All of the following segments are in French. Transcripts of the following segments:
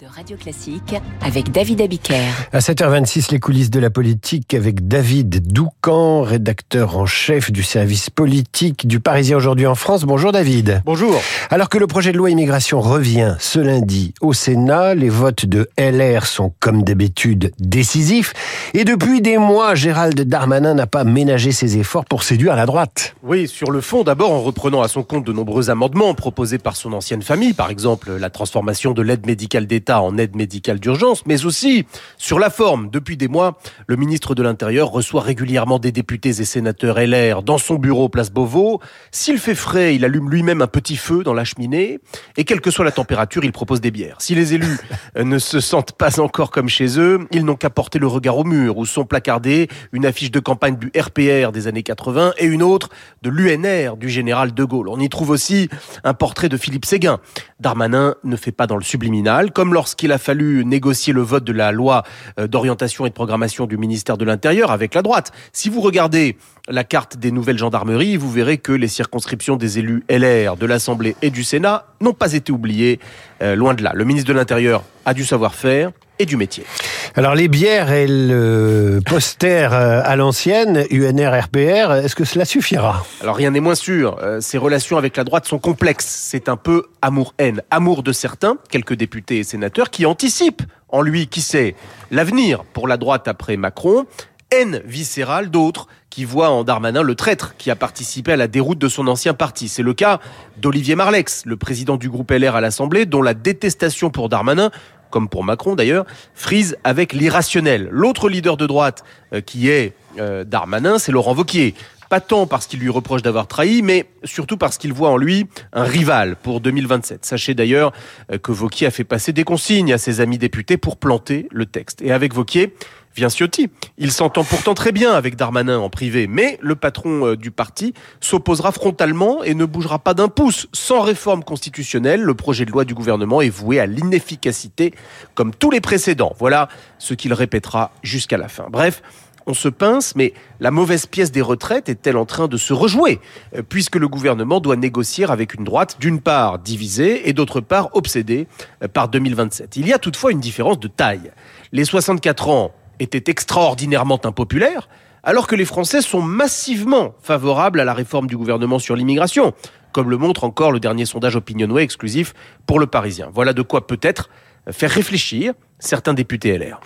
de Radio Classique avec David Abiker. À 7h26, les coulisses de la politique avec David Doucan, rédacteur en chef du service politique du Parisien aujourd'hui en France. Bonjour David. Bonjour. Alors que le projet de loi immigration revient ce lundi au Sénat, les votes de LR sont comme d'habitude décisifs. Et depuis des mois, Gérald Darmanin n'a pas ménagé ses efforts pour séduire la droite. Oui, sur le fond, d'abord en reprenant à son compte de nombreux amendements proposés par son ancienne famille, par exemple la transformation de l'aide médicale d'État en aide médicale d'urgence, mais aussi sur la forme. Depuis des mois, le ministre de l'Intérieur reçoit régulièrement des députés et sénateurs LR dans son bureau place Beauvau. S'il fait frais, il allume lui-même un petit feu dans la cheminée et quelle que soit la température, il propose des bières. Si les élus ne se sentent pas encore comme chez eux, ils n'ont qu'à porter le regard au mur où sont placardés une affiche de campagne du RPR des années 80 et une autre de l'UNR du général de Gaulle. On y trouve aussi un portrait de Philippe Séguin. Darmanin ne fait pas dans le subliminal, comme lorsqu'il a fallu négocier le vote de la loi euh, d'orientation et de programmation du ministère de l'Intérieur avec la droite. Si vous regardez la carte des nouvelles gendarmeries, vous verrez que les circonscriptions des élus LR de l'Assemblée et du Sénat n'ont pas été oubliées, euh, loin de là. Le ministre de l'Intérieur a du savoir-faire et du métier. Alors les bières et le poster euh, à l'ancienne, UNR, RPR, est-ce que cela suffira? Alors rien n'est moins sûr. Euh, ces relations avec la droite sont complexes. C'est un peu amour-haine. Amour de certains, quelques députés et sénateurs, qui anticipent en lui, qui sait, l'avenir pour la droite après Macron. Haine viscérale d'autres qui voient en Darmanin le traître qui a participé à la déroute de son ancien parti. C'est le cas d'Olivier Marlex, le président du groupe LR à l'Assemblée, dont la détestation pour Darmanin comme pour Macron d'ailleurs, frise avec l'irrationnel. L'autre leader de droite euh, qui est euh, Darmanin, c'est Laurent Vauquier. Pas tant parce qu'il lui reproche d'avoir trahi, mais surtout parce qu'il voit en lui un rival pour 2027. Sachez d'ailleurs euh, que Vauquier a fait passer des consignes à ses amis députés pour planter le texte. Et avec Vauquier, vient Ciotti. Il s'entend pourtant très bien avec Darmanin en privé, mais le patron euh, du parti s'opposera frontalement et ne bougera pas d'un pouce. Sans réforme constitutionnelle, le projet de loi du gouvernement est voué à l'inefficacité comme tous les précédents. Voilà ce qu'il répétera jusqu'à la fin. Bref, on se pince, mais la mauvaise pièce des retraites est-elle en train de se rejouer? Euh, Puisque le gouvernement doit négocier avec une droite, d'une part divisée et d'autre part obsédée euh, par 2027. Il y a toutefois une différence de taille. Les 64 ans était extraordinairement impopulaire, alors que les Français sont massivement favorables à la réforme du gouvernement sur l'immigration, comme le montre encore le dernier sondage Opinionway exclusif pour le Parisien. Voilà de quoi peut-être faire réfléchir certains députés LR.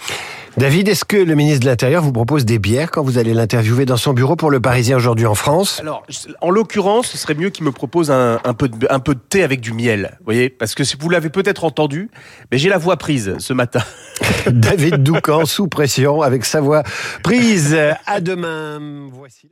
David, est-ce que le ministre de l'Intérieur vous propose des bières quand vous allez l'interviewer dans son bureau pour le Parisien aujourd'hui en France? Alors, en l'occurrence, ce serait mieux qu'il me propose un, peu de, un peu de thé avec du miel, vous voyez? Parce que vous l'avez peut-être entendu, mais j'ai la voix prise ce matin. David Doucan, sous pression, avec sa voix prise. À demain. Voici